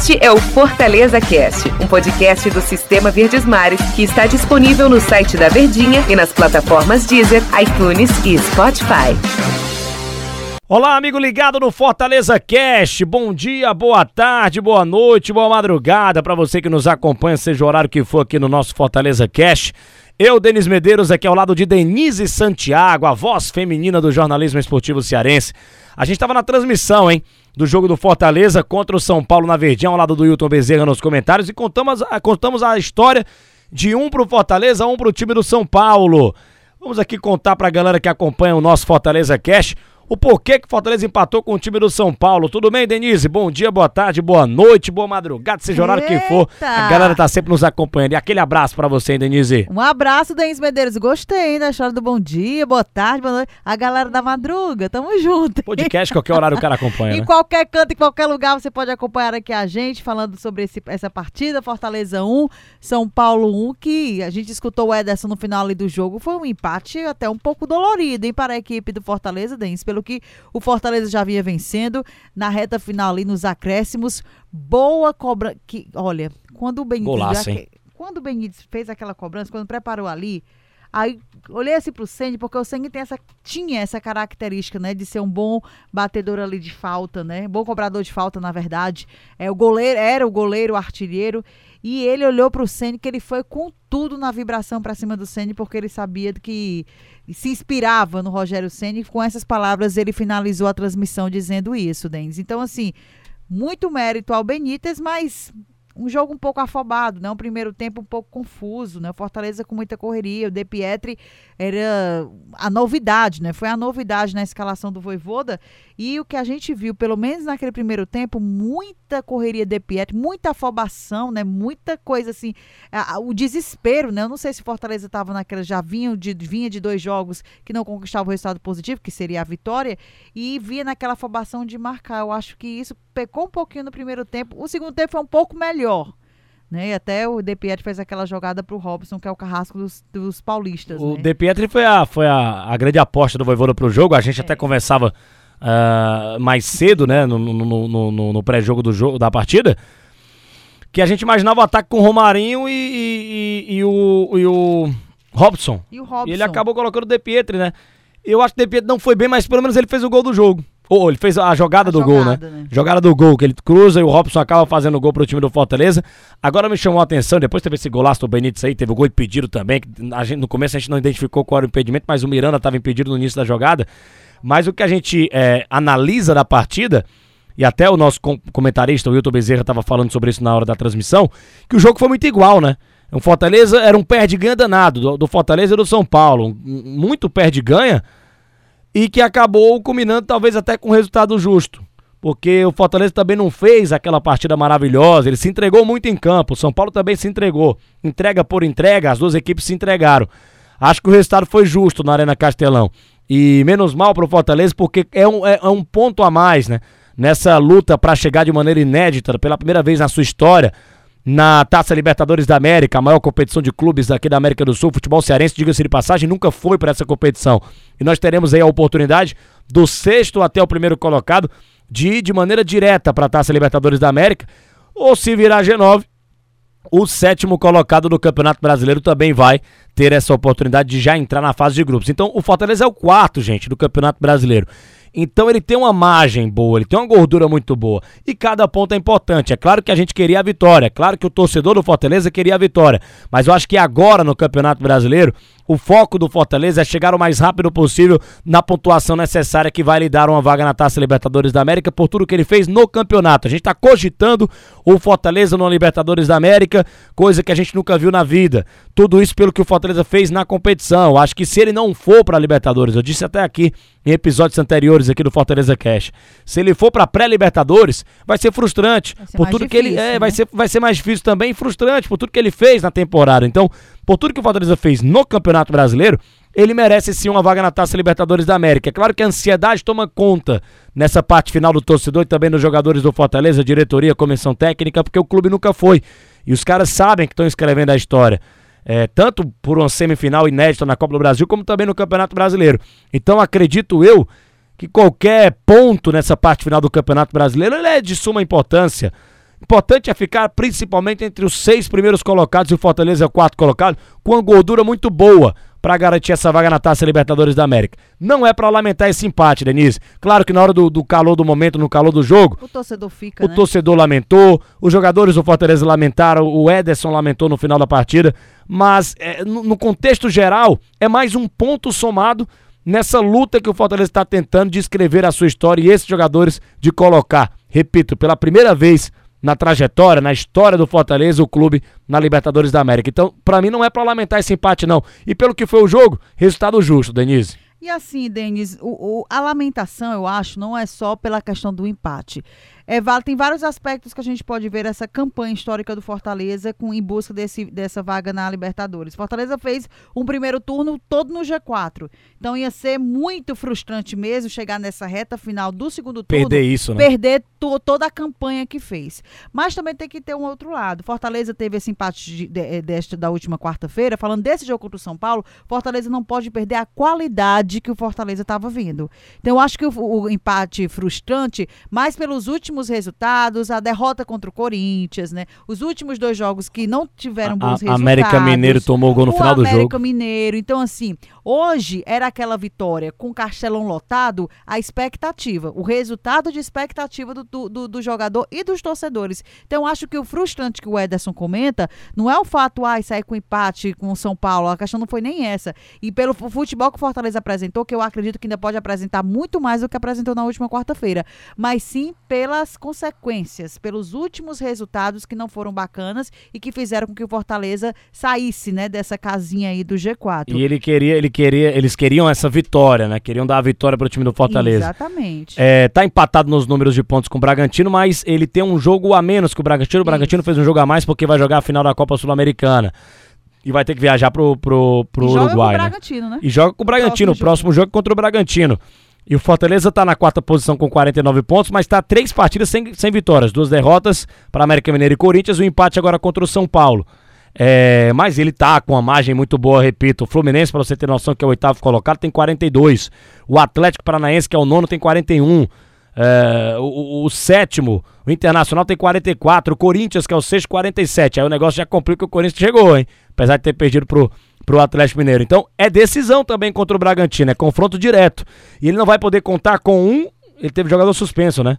Este é o Fortaleza Cast, um podcast do Sistema Verdes Mares que está disponível no site da Verdinha e nas plataformas Deezer, iTunes e Spotify. Olá, amigo ligado no Fortaleza Cast. Bom dia, boa tarde, boa noite, boa madrugada para você que nos acompanha, seja o horário que for aqui no nosso Fortaleza Cast. Eu, Denis Medeiros, aqui ao lado de Denise Santiago, a voz feminina do jornalismo esportivo cearense. A gente estava na transmissão, hein? Do jogo do Fortaleza contra o São Paulo na Verdinha, ao lado do Hilton Bezerra nos comentários, e contamos, contamos a história de um pro Fortaleza, um pro time do São Paulo. Vamos aqui contar pra galera que acompanha o nosso Fortaleza Cash o porquê que Fortaleza empatou com o time do São Paulo. Tudo bem, Denise? Bom dia, boa tarde, boa noite, boa madrugada, seja o horário que for. A galera tá sempre nos acompanhando. E aquele abraço para você, hein, Denise? Um abraço, Denise Medeiros. Gostei, hein, da história do bom dia, boa tarde, boa noite. A galera da madruga, tamo junto. Podcast, qualquer horário o cara acompanha, Em né? qualquer canto, em qualquer lugar, você pode acompanhar aqui a gente, falando sobre esse- essa partida, Fortaleza 1, São Paulo 1, que a gente escutou o Ederson no final ali do jogo. Foi um empate até um pouco dolorido, hein, para a equipe do Fortaleza, Denise, pelo que o Fortaleza já vinha vencendo na reta final ali nos acréscimos. Boa cobra que, olha, quando o Benítez Golaço, quando o Benítez fez aquela cobrança, quando preparou ali, aí olhei assim pro Senni, porque o Senni tem essa, tinha essa característica, né, de ser um bom batedor ali de falta, né, bom cobrador de falta, na verdade. É o goleiro, era o goleiro, o artilheiro, e ele olhou pro Senni que ele foi com tudo na vibração pra cima do Senni, porque ele sabia que se inspirava no Rogério Senni, e com essas palavras ele finalizou a transmissão dizendo isso, Denis. Então, assim, muito mérito ao Benítez, mas um jogo um pouco afobado, né? Um primeiro tempo um pouco confuso, né? O Fortaleza com muita correria, o De Pietri era a novidade, né? Foi a novidade na escalação do Voivoda e o que a gente viu, pelo menos naquele primeiro tempo, muita correria de Pietri, muita afobação, né? Muita coisa assim, o desespero, né? Eu não sei se Fortaleza estava naquela, já vinha de, vinha de dois jogos que não conquistava o resultado positivo, que seria a vitória, e via naquela afobação de marcar. Eu acho que isso pecou um pouquinho no primeiro tempo. O segundo tempo foi um pouco melhor. Né? E até o De Pietri fez aquela jogada pro Robson, que é o carrasco dos, dos paulistas. O né? De Pietri foi, a, foi a, a grande aposta do Voivoda pro jogo. A gente É. até conversava ah, mais cedo, né, no, no- no- no- pré-jogo do jogo da partida, que a gente imaginava o ataque com o Romarinho e, e- e- e o, e o Robson. E o Robson. Ele acabou colocando o De Pietri, né? Eu acho que o De Pietri não foi bem, mas pelo menos ele fez o gol do jogo. Ou ele fez a jogada A do gol, né? jogada, né? Jogada do gol, que ele cruza e o Robson acaba fazendo o gol pro time do Fortaleza. Agora me chamou a atenção, depois teve esse golaço do Benítez aí, teve o gol impedido também. que A gente, no começo a gente não identificou qual era o impedimento, mas o Miranda estava impedido no início da jogada. Mas o que a gente é, analisa da partida, e até o nosso com- comentarista, o Wilton Bezerra, estava falando sobre isso na hora da transmissão, que o jogo foi muito igual, né? O Fortaleza era um perde-ganha danado, do, do Fortaleza e do São Paulo. Muito perde-ganha e que acabou culminando talvez até com um resultado justo. Porque o Fortaleza também não fez aquela partida maravilhosa, ele se entregou muito em campo, o São Paulo também se entregou. Entrega por entrega, as duas equipes se entregaram. Acho que o resultado foi justo na Arena Castelão. E menos mal pro Fortaleza, porque é um, é, é um ponto a mais, né? Nessa luta para chegar de maneira inédita, pela primeira vez na sua história, na Taça Libertadores da América, a maior competição de clubes aqui da América do Sul. Futebol cearense, diga-se de passagem, nunca foi para essa competição. E nós teremos aí a oportunidade do sexto até o primeiro colocado de ir de maneira direta para a Taça Libertadores da América. Ou se virar G9, o sétimo colocado do Campeonato Brasileiro também vai ter essa oportunidade de já entrar na fase de grupos. Então, o Fortaleza é o quarto, gente, do Campeonato Brasileiro. Então ele tem uma margem boa, ele tem uma gordura muito boa. E cada ponto é importante. É claro que a gente queria a vitória, é claro que o torcedor do Fortaleza queria a vitória. Mas eu acho que agora no Campeonato Brasileiro, o foco do Fortaleza é chegar o mais rápido possível na pontuação necessária que vai lhe dar uma vaga na Taça Libertadores da América por tudo que ele fez no campeonato. A gente está cogitando o Fortaleza no Libertadores da América, coisa que a gente nunca viu na vida. Tudo isso pelo que o Fortaleza fez na competição. Acho que se ele não for para Libertadores, eu disse até aqui em episódios anteriores aqui do Fortaleza Cash, se ele for para pré-Libertadores, vai ser frustrante Vai ser por tudo que ele difícil, é, né? vai ser vai ser mais difícil também, e frustrante por tudo que ele fez na temporada. Então, por tudo que o Fortaleza fez no Campeonato Brasileiro, ele merece sim uma vaga na Taça Libertadores da América. É claro que a ansiedade toma conta nessa parte final do torcedor e também dos jogadores do Fortaleza, diretoria, comissão técnica, porque o clube nunca foi. E os caras sabem que estão escrevendo a história. É, tanto por uma semifinal inédita na Copa do Brasil, como também no Campeonato Brasileiro. Então acredito eu que qualquer ponto nessa parte final do Campeonato Brasileiro é de suma importância. Importante é ficar principalmente entre os seis primeiros colocados e o Fortaleza é o quarto colocado, com uma gordura muito boa para garantir essa vaga na Taça Libertadores da América. Não é para lamentar esse empate, Denise. Claro que na hora do, do, calor do momento, no calor do jogo, o torcedor fica. O né? torcedor lamentou, os jogadores do Fortaleza lamentaram, o Ederson lamentou no final da partida, mas é, no, no contexto geral, é mais um ponto somado nessa luta que o Fortaleza está tentando de escrever a sua história e esses jogadores de colocar, repito, pela primeira vez na trajetória, na história do Fortaleza, o clube na Libertadores da América. Então, para mim não é para lamentar esse empate não. E pelo que foi o jogo, resultado justo, Denise. E assim, Denis, o, o, a lamentação, eu acho, não é só pela questão do empate. É, tem vários aspectos que a gente pode ver essa campanha histórica do Fortaleza com, em busca desse, dessa vaga na Libertadores. Fortaleza fez um primeiro turno todo no G4. Então ia ser muito frustrante mesmo chegar nessa reta final do segundo turno. Perder isso, né? Perder to, toda a campanha que fez. Mas também tem que ter um outro lado. Fortaleza teve esse empate de, de, eh, desta, da última quarta-feira. Falando desse jogo contra o São Paulo, Fortaleza não pode perder a qualidade que o Fortaleza estava vindo. Então eu acho que o, o empate frustrante, mais pelos últimos últimos resultados, a derrota contra o Corinthians, né? Os últimos dois jogos que não tiveram bons a, resultados. América Mineiro tomou gol no final do jogo. América Mineiro. Então, assim, hoje era aquela vitória com o Castelão lotado, a expectativa, o resultado de expectativa do, do, do jogador e dos torcedores. Então, acho que o frustrante que o Ederson comenta não é o fato, ai, sair com empate com o São Paulo. A questão não foi nem essa. E pelo futebol que o Fortaleza apresentou, que eu acredito que ainda pode apresentar muito mais do que apresentou na última quarta-feira, mas sim pelas pelas consequências, pelos últimos resultados que não foram bacanas e que fizeram com que o Fortaleza saísse, né, dessa casinha aí do G4. E ele queria, ele queria, eles queriam essa vitória, né? Queriam dar a vitória para o time do Fortaleza. Exatamente. É, tá empatado nos números de pontos com o Bragantino, mas ele tem um jogo a menos que o Bragantino. O Bragantino Isso. fez um jogo a mais porque vai jogar a final da Copa Sul-Americana e vai ter que viajar pro, pro, pro e Uruguai. Joga com o né? Bragantino, né? E joga com o Bragantino, o próximo, próximo jogo contra o Bragantino. E o Fortaleza está na quarta posição com 49 pontos, mas está três partidas sem, sem vitórias. Duas derrotas para América Mineiro e Corinthians, o um empate agora contra o São Paulo. É, mas ele tá com uma margem muito boa, repito. O Fluminense, para você ter noção que é o oitavo colocado, tem 42. O Atlético Paranaense, que é o nono, tem 41. É, o, o, sétimo, o Internacional tem 44. O Corinthians, que é o sexto, 47. Aí o negócio já complica o Corinthians chegou, hein? Apesar de ter perdido pro pro Atlético Mineiro. Então é decisão também contra o Bragantino, é confronto direto. E ele não vai poder contar com um. Ele teve jogador suspenso, né?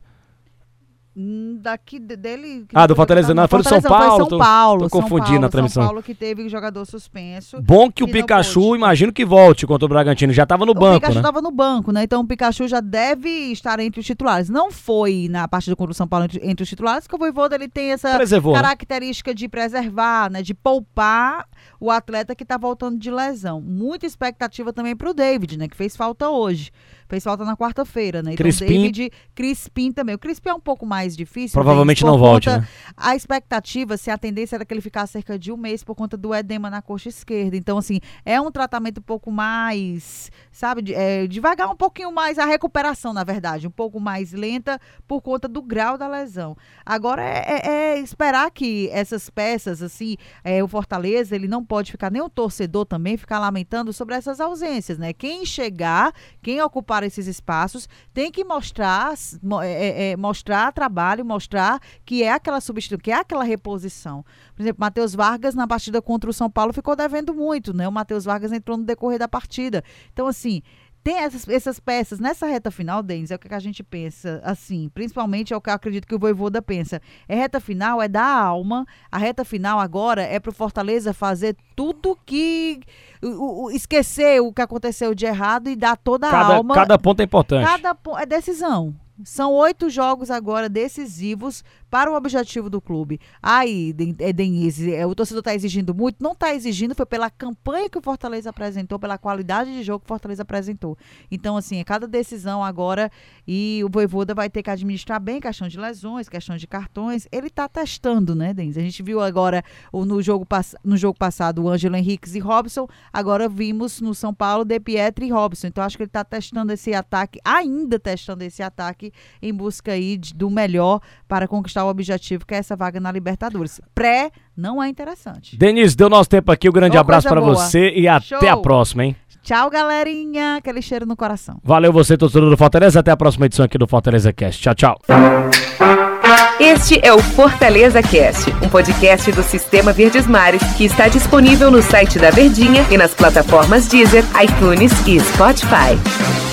Daqui dele. Ah, do Fortaleza, não, foi do São Paulo. Foi São Paulo. Tô, tô confundindo a transmissão. São Paulo que teve jogador suspenso. Bom que o Pikachu, imagino que volte contra o Bragantino. Já estava no banco. O Pikachu estava né? no banco, né? Então o Pikachu já deve estar entre os titulares. Não foi na partida contra o São Paulo entre, entre os titulares, porque o Voivoda ele tem essa Preservou, né? característica né? de preservar, né? De poupar o atleta que está voltando de lesão. Muita expectativa também para o David, né? Que fez falta hoje. Fez falta na quarta-feira, né? Então, Crispim. David, Crispim também. O Crispim é um pouco mais difícil. Provavelmente não volte, né? A expectativa, se a tendência era que ele ficasse cerca de um mês por conta do edema na coxa esquerda. Então, assim, é um tratamento um pouco mais, sabe, é, devagar um pouquinho mais a recuperação, na verdade, um pouco mais lenta por conta do grau da lesão. Agora é, é, é esperar que essas peças, assim, é, o Fortaleza, ele não pode ficar, nem o torcedor também, ficar lamentando sobre essas ausências, né? Quem chegar, quem ocupar ocupar esses espaços, tem que mostrar, é, é, é, mostrar trabalho, mostrar que é aquela substituição, que é aquela reposição. Por exemplo, Matheus Vargas na partida contra o São Paulo ficou devendo muito, né? O Matheus Vargas entrou no decorrer da partida. Então, assim, tem essas, essas peças nessa reta final, Denis, é o que a gente pensa, assim, principalmente é o que eu acredito que o Voivoda pensa. É reta final, é da alma. A reta final agora é pro Fortaleza fazer tudo que. O, o, esquecer o que aconteceu de errado e dar toda a cada, alma. Cada ponto é importante. Cada ponto é decisão. São oito jogos agora decisivos para o objetivo do clube. Aí, é, Denise, é, o torcedor está exigindo muito? Não está exigindo, foi pela campanha que o Fortaleza apresentou, pela qualidade de jogo que o Fortaleza apresentou. Então, assim, é cada decisão agora e o Voivoda vai ter que administrar bem questão de lesões, questão de cartões. Ele está testando, né, Denise? A gente viu agora no jogo, no jogo passado o Ângelo Henriques e Robson, agora vimos no São Paulo De Pietri e Robson. Então, acho que ele está testando esse ataque, ainda testando esse ataque em busca aí de, do melhor para conquistar o objetivo, que é essa vaga na Libertadores. Pré não é interessante. Denise, deu nosso tempo aqui. Um grande oh, abraço para você e Show. até a próxima, hein? Tchau, galerinha. Aquele cheiro no coração. Valeu você, torcedor do Fortaleza. Até a próxima edição aqui do Fortaleza Cast. Tchau, tchau. Este é o Fortaleza Cast, um podcast do Sistema Verdes Mares que está disponível no site da Verdinha e nas plataformas Deezer, iTunes e Spotify.